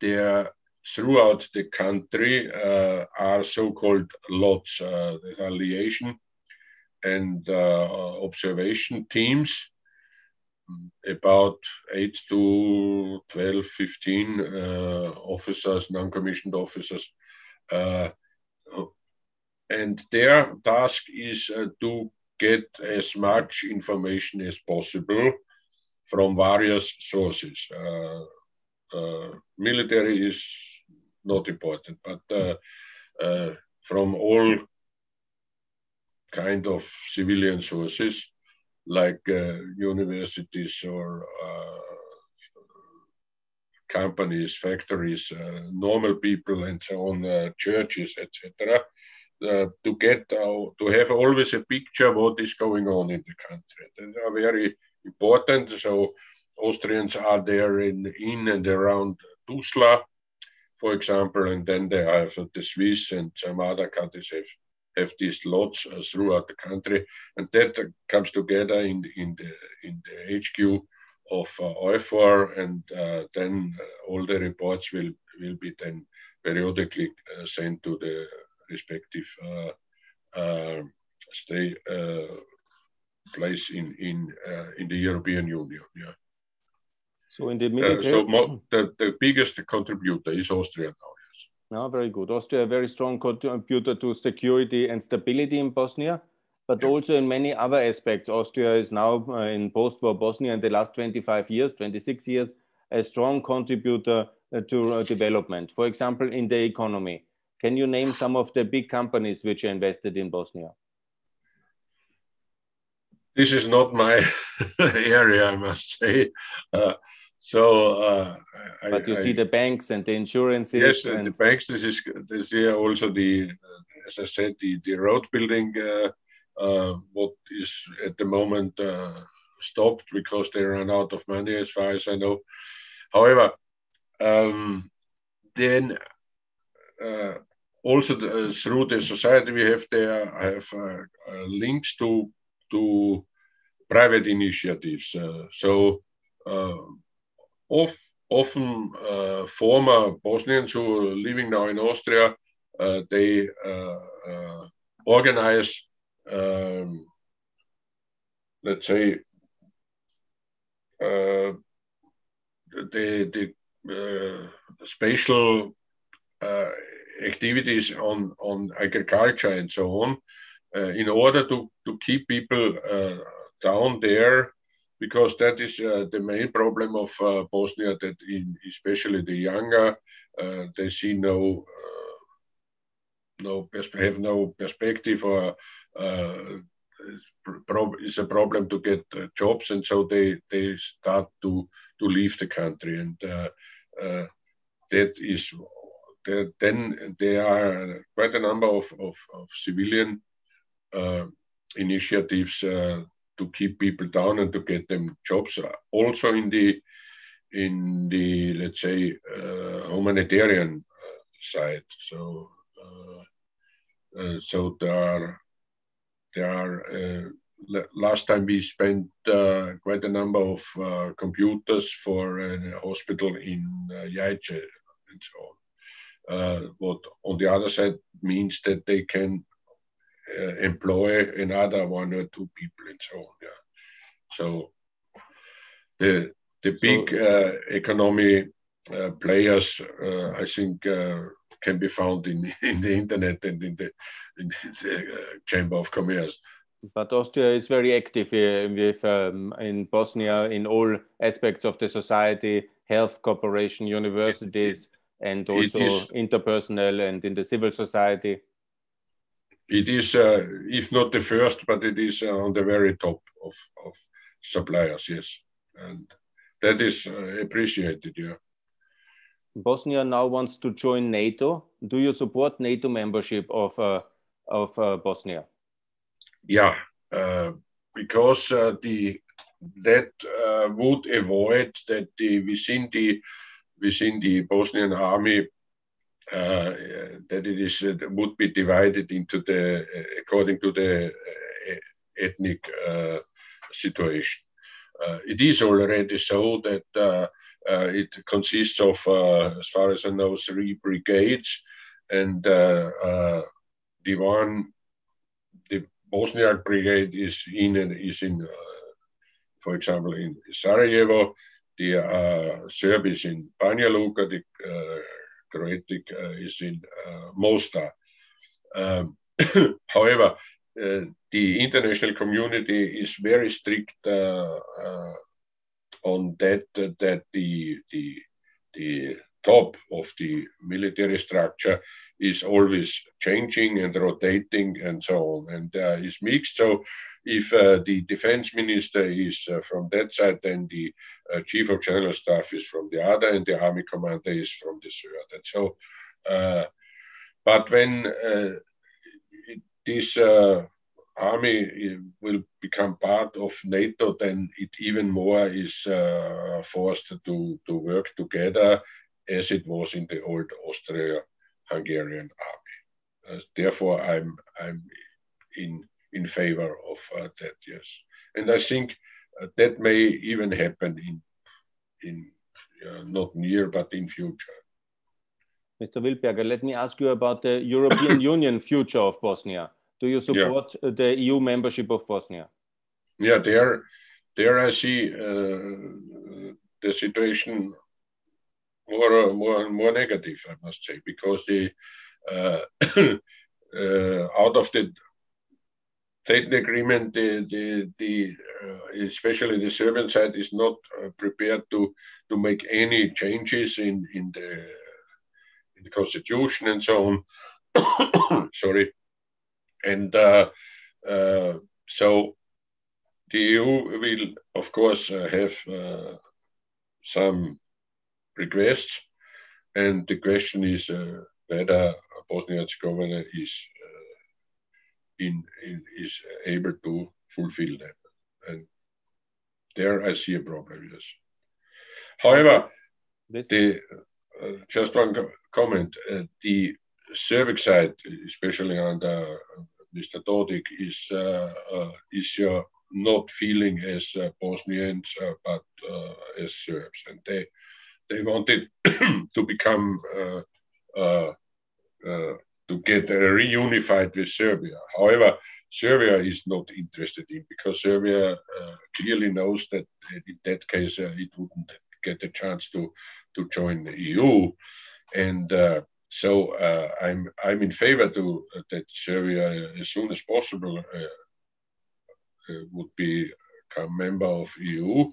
there throughout the country uh, are so-called lots, uh, liaison and uh, observation teams, about 8 to 12, 15 uh, officers, non-commissioned officers. Uh, and their task is uh, to get as much information as possible from various sources. military is not important, but uh, uh, from all kind of civilian sources like uh, universities or companies, factories, normal people, and so on, churches, etc. Uh, to get uh, to have always a picture what is going on in the country. They are very important. So Austrians are there in in and around Tuzla, for example, and then they have the Swiss and some other countries have, have these lots uh, throughout the country, and that comes together in in the in the HQ of uh, and uh, then uh, all the reports will will be then periodically uh, sent to the respective uh, uh stay place in in in the European Union. Yeah. So in the military, uh, so the, the biggest contributor is Austria now. Yes. No, very good. Austria, a very strong contributor to security and stability in Bosnia, but also in many other aspects. Austria is now uh, in post-war Bosnia in the last 25 years, 26 years, a strong contributor uh, to uh, development. For example, in the economy. Can you name some of the big companies which are invested in Bosnia? This is not my area, I must say. Uh, so, uh, but you I, see the banks and the insurances. Yes, and the banks. This is this is also the, as I said, the the road building. Uh, uh, what is at the moment uh, stopped because they ran out of money, as far as I know. However, um, then uh, also the, uh, through the society we have there, have links to to private initiatives. so of, often uh, former Bosnians who are living now in Austria, uh, they uh, organize, um, let's say, the, the spatial activities on, on agriculture and so on, uh, in order to, to keep people uh, down there because that is uh, the main problem of Bosnia. That in, especially the younger, they see no no have no perspective or it's a problem to get uh, jobs, and so they they start to to leave the country, and uh, uh, that is then there are quite a number of of, of civilian initiatives to keep people down and to get them jobs. Also in the in the let's say uh, humanitarian uh, side. So uh, uh, so there are there are. Last time we spent quite a number of computers for a hospital in uh, and so on. Uh, what on the other side means that they can uh, employ another one or two people and so on. Yeah. So the the big so, uh, economy uh, players, uh, I think, uh, can be found in in the internet and in the, in the uh, Chamber of Commerce. But Austria is very active with um, in Bosnia in all aspects of the society, health cooperation, universities, and also interpersonal and in the civil society it is, uh, if not the first, but it is uh, on the very top of, of suppliers, yes. And that is uh, appreciated, yeah. Bosnia now wants to join NATO. Do you support NATO membership of, uh, of uh, Bosnia? Yeah, uh, because the that would avoid that the within the within the Bosnian army uh, that it is uh, would be divided into the uh, according to the uh, ethnic uh, situation. it is already so that it consists of, as far as I know, three brigades, and the one the Bosniak brigade is in is in, uh, for example, in Sarajevo. The uh, in Banja Luka. The uh, Croatic is in Mostar. Um, however, the international community is very strict on that that the the the top of the military structure is always changing and rotating and so on, and uh, is mixed. So, if uh, the defense minister is uh, from that side, then the uh, chief of general staff is from the other, and the army commander is from the third. So, uh, but when uh, this army will become part of NATO, then it even more is forced to to work together as it was in the old Austria Hungarian army. Uh, therefore, I'm, I'm in, in favor of uh, that, yes. And I think uh, that may even happen in, in not near, but in future. Mr. Wildberger, let me ask you about the European Union future of Bosnia. Do you support yeah. the EU membership of Bosnia? Yeah, there, there I see uh, the situation more more more negative, I must say, because the uh, uh, out of the Dayton agreement, the the, the uh, especially the Serbian side is not uh, prepared to to make any changes in in the in the constitution and so on. Sorry, and uh, uh, so the EU will of course have some requests. And the question is uh, whether Bosnia and Herzegovina is uh, in, in, is able to fulfill them. And there I see a problem, yes. However, the, uh, just one comment, uh, the Serbic side, especially under Mr. Dodik, is, uh, uh, is not feeling as Bosnians, but as Serbs. And they, they wanted to become uh, uh, uh, to get reunified with Serbia. However, Serbia is not interested in because Serbia clearly knows that in that case it wouldn't get a chance to to join the EU, and uh, so uh, I'm I'm in favor to uh, that Serbia as soon as possible would become a member of EU,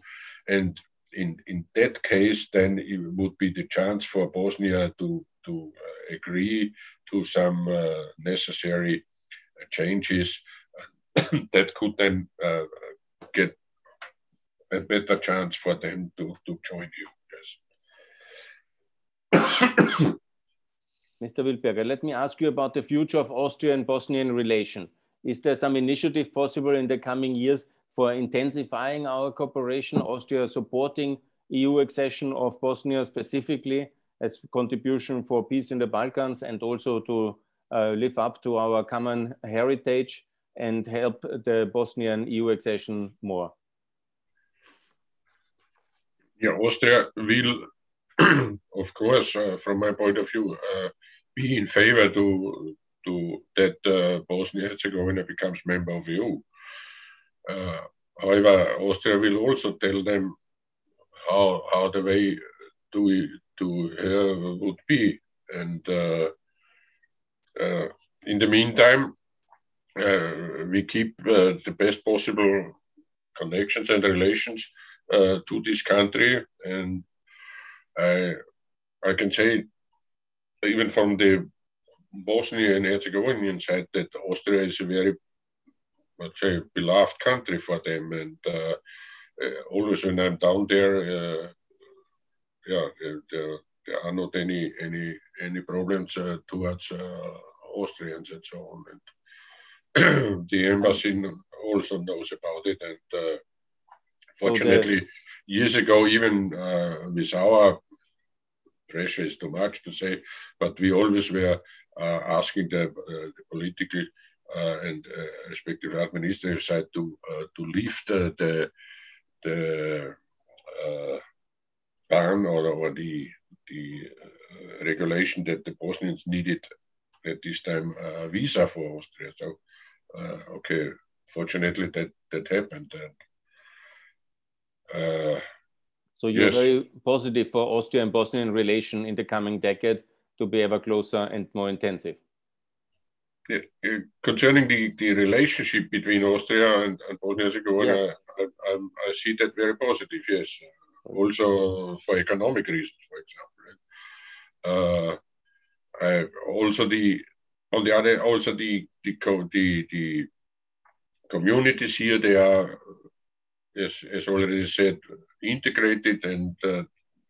and in, in that case, then it would be the chance for Bosnia to, to uh, agree to some uh, necessary uh, changes that could then uh, get a better chance for them to, to join you. Yes. Mr. Wildberger, let me ask you about the future of Austrian Bosnian relation. Is there some initiative possible in the coming years for intensifying our cooperation, Austria supporting EU accession of Bosnia specifically as contribution for peace in the Balkans and also to uh, live up to our common heritage and help the Bosnian EU accession more? Yeah, Austria will, of course, uh, from my point of view, uh, be in favor to to that uh, Bosnia Herzegovina becomes member of the EU. Uh, however, Austria will also tell them how how the way to to her would be, and uh, in the meantime, we keep the best possible connections and relations uh, to this country. And I, I can say, even from the Bosnian and Herzegovinian side, that Austria is a very let's say, beloved country for them. And uh, uh, always when I'm down there, uh, yeah, there, there, are not any any any problems uh, towards uh, Austrians and so on. And the embassy also knows about it. And fortunately, so the... years ago, even with our pressure is too much to say, but we always were uh, asking the, uh, the political uh, and respective administrative side to to lift the the ban or, or the the øh, regulation that the Bosnians needed at this time a visa for Austria. So øh, okay, fortunately that that happened. And, so you're yes. very positive for Austria and Bosnian relation in the coming decade to be ever closer and more intensive. Yeah. Concerning the, the relationship between Austria and, and Bosnia-Herzegovina, yes. I, I, I, see that very positive. Yes, also for economic reasons, for example. Uh, I, also the on the other also the the the, the communities here they are as, as already said integrated and uh,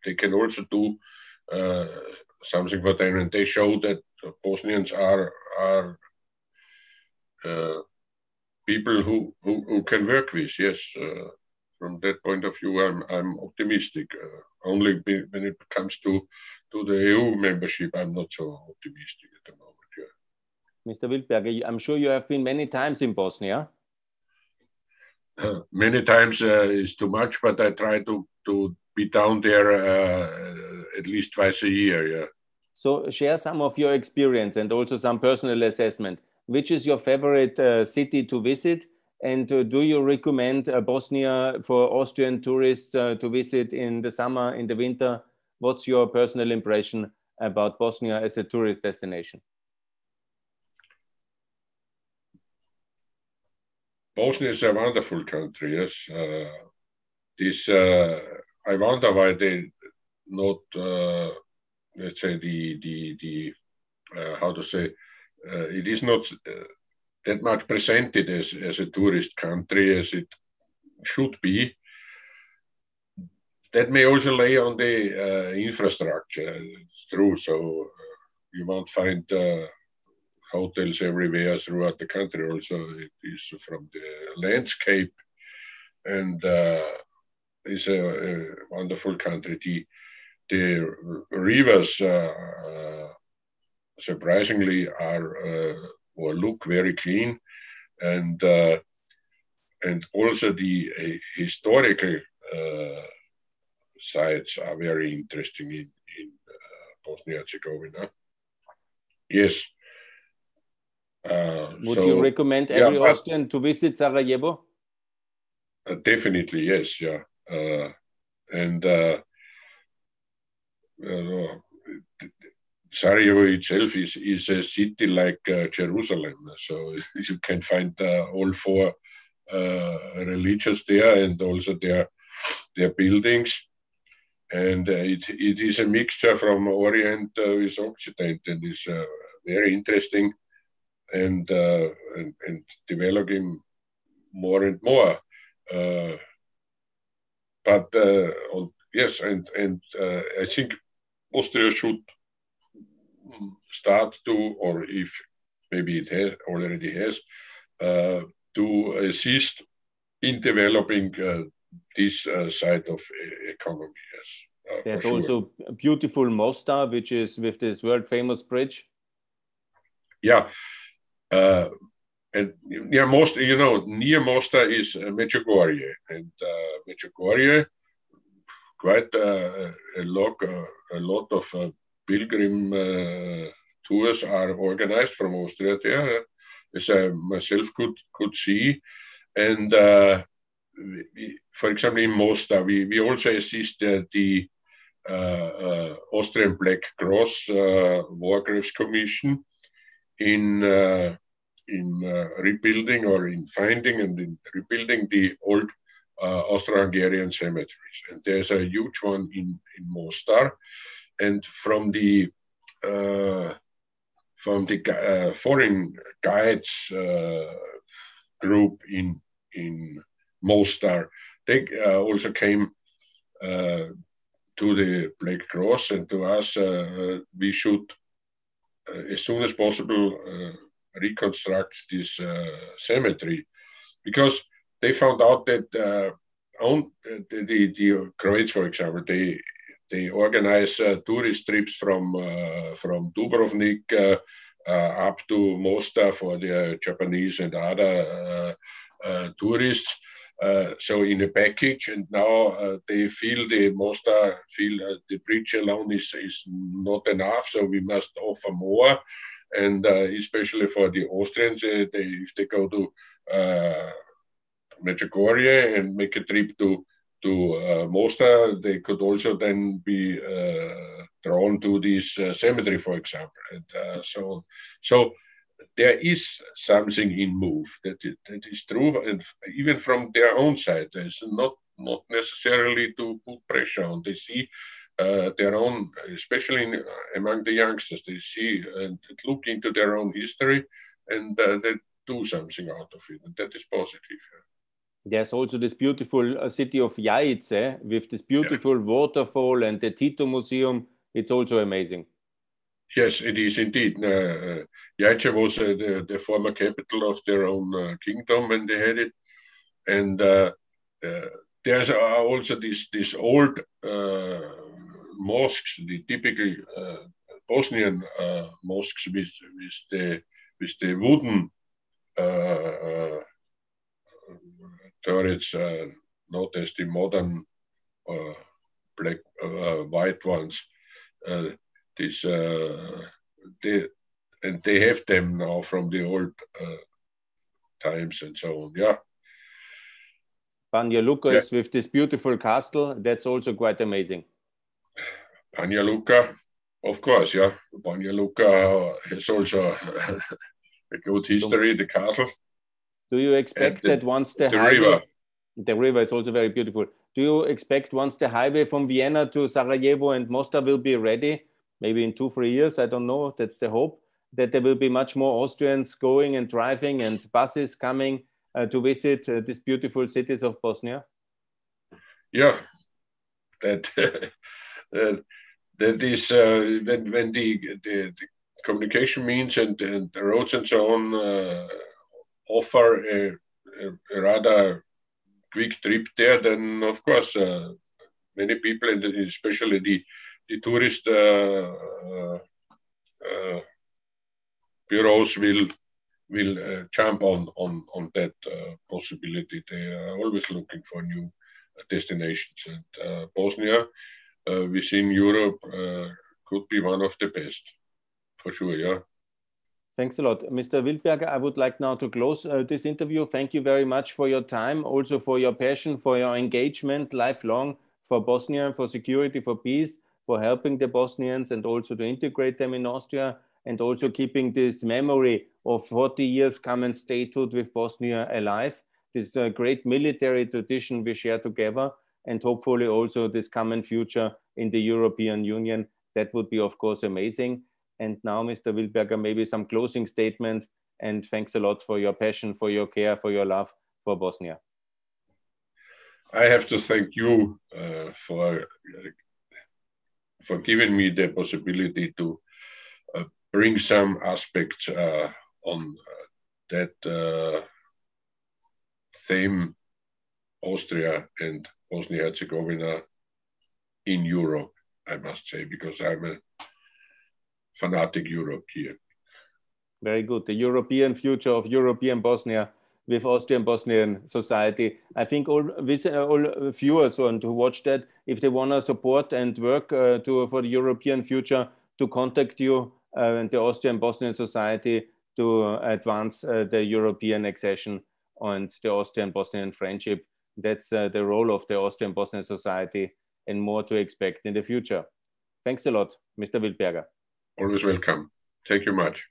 they can also do uh, something for them and they show that Bosnians are are uh, people who, who, who can work with yes uh, from that point of view I'm I'm optimistic uh, only when it comes to to the EU membership I'm not so optimistic at the moment yeah. Mr. Wildberger I'm sure you have been many times in Bosnia many times uh, is too much, but I try to to be down there uh, at least twice a year. Yeah. So share some of your experience and also some personal assessment. Which is your favorite uh, city to visit? And uh, do you recommend uh, Bosnia for Austrian tourists uh, to visit in the summer, in the winter? What's your personal impression about Bosnia as a tourist destination? Bosnia is a wonderful country. Yes, uh, this uh, I wonder why they not uh, let's say the the the how to say it is not uh, that much presented as as a tourist country as it should be. That may also lay on the infrastructure. It's true. So you won't find hotels everywhere throughout the country. Also, it is from the landscape, and uh, it's a, a, wonderful country. The, the rivers, uh, uh, surprisingly, are uh, or look very clean, and uh, and also the uh, historical sites are very interesting in in Bosnia Herzegovina. Yes, uh, Would so, you recommend every yeah, Austrian to visit Sarajevo? Uh, definitely, yes, yeah. Uh, and uh, uh, Sarajevo itself is, is a city like uh, Jerusalem, so you can find all four religions there and also their their buildings and uh, it, it is a mixture from Orient uh, with Occident and is uh, very interesting and, uh, and, and developing more and more. Uh, but uh, on, yes, and and I think Austria should start to, or if maybe it has already has, uh, to assist in developing uh, this uh, side of economy. Yes, There's sure. also beautiful Mostar, which is with this world famous bridge. Yeah, uh, and near most, you know, near Mostar is uh, Medjugorje, and uh, Medjugorje, quite uh, a lot, uh, a lot of uh, pilgrim uh, tours are organized from Austria there, as I myself could could see, and we, for example, in Mostar, we, we also assist the Austrian Black Cross War Graves Commission in uh, in uh, rebuilding or in finding and in rebuilding the old uh, Austro-Hungarian cemeteries. And there's a huge one in, in Mostar. And from the uh, from the uh, foreign guides uh, group in in Mostar, they also came to the Black Cross and to us, we should uh, as soon as possible uh, reconstruct this uh, cemetery. Because they found out that on the, the, the Croats, for example, they they organize uh, tourist trips from uh, from Dubrovnik uh, up to Mostar for the Japanese and other tourists. Uh, so in a package, and now uh, they feel the Mostar feel uh, the bridge alone is is not enough, so we must offer more, and especially for the Austrians, they, if they go to Medjugorje and make a trip to to uh, Mostar, they could also then be uh, drawn to this uh, cemetery, for example, and so on. So there is something in move that, it, that is true, and even from their own side, there's not not necessarily to put pressure on. They see uh, their own, especially in, among the youngsters, they see and look into their own history, and uh, they do something out of it, and that is positive. There's also this beautiful uh, city of Jajce with this beautiful yeah. waterfall and the Tito Museum. It's also amazing. Yes, it is indeed. Uh, Jajce was uh, the, the, former capital of their own uh, kingdom when they had it. And uh, uh, there's also these these old uh, mosques, the typical Bosnian mosques with, with, the, with the wooden turrets, not as the modern black, white ones this uh, they and they have them now from the old uh, times and so on. Yeah. Banja Luka yeah. is with this beautiful castle. That's also quite amazing. Banja Luka, of course, yeah. Banja Luka has also a good history, the castle. Do you expect the, that once the, the highway, river. the river is also very beautiful. Do you expect once the highway from Vienna to Sarajevo and Mostar will be ready, maybe in two, three years, I don't know, that's the hope, that there will be much more Austrians going and driving and buses coming uh, to visit uh, these beautiful cities of Bosnia? Yeah, that, that, that is uh, when, when the, the, the, communication means and, and the roads and so on uh, offer a, a, rather quick trip there, then of course uh, many people, and especially the the tourist uh, uh, uh, bureaus will will uh, jump on on on that uh, possibility. They are always looking for new destinations, and Bosnia within Europe could be one of the best, for sure. Yeah. Thanks a lot. Mr. Wildberger, I would like now to close uh, this interview. Thank you very much for your time, also for your passion, for your engagement lifelong for Bosnia, for security, for peace for helping the Bosnians and also to integrate them in Austria and also keeping this memory of 40 years common statehood with Bosnia alive. This uh, great military tradition we share together and hopefully also this common future in the European Union. That would be, of course, amazing. And now, Mr. Wildberger, maybe some closing statement. And thanks a lot for your passion, for your care, for your love for Bosnia. I have to thank you uh, for for giving me the possibility to uh, bring some aspects uh, on uh, that uh, theme Austria and Bosnia Herzegovina in Europe, I must say, because I'm a fanatic European. Very good. The European future of European Bosnia with Austrian Bosnian society. I think all, all viewers and who watch that, if they want to support and work uh, to, for the European future, to contact you uh, and the Austrian Bosnian society to advance uh, the European accession and the Austrian Bosnian friendship. That's uh, the role of the Austrian Bosnian society and more to expect in the future. Thanks a lot, Mr. Wildberger. Always welcome. Thank you much.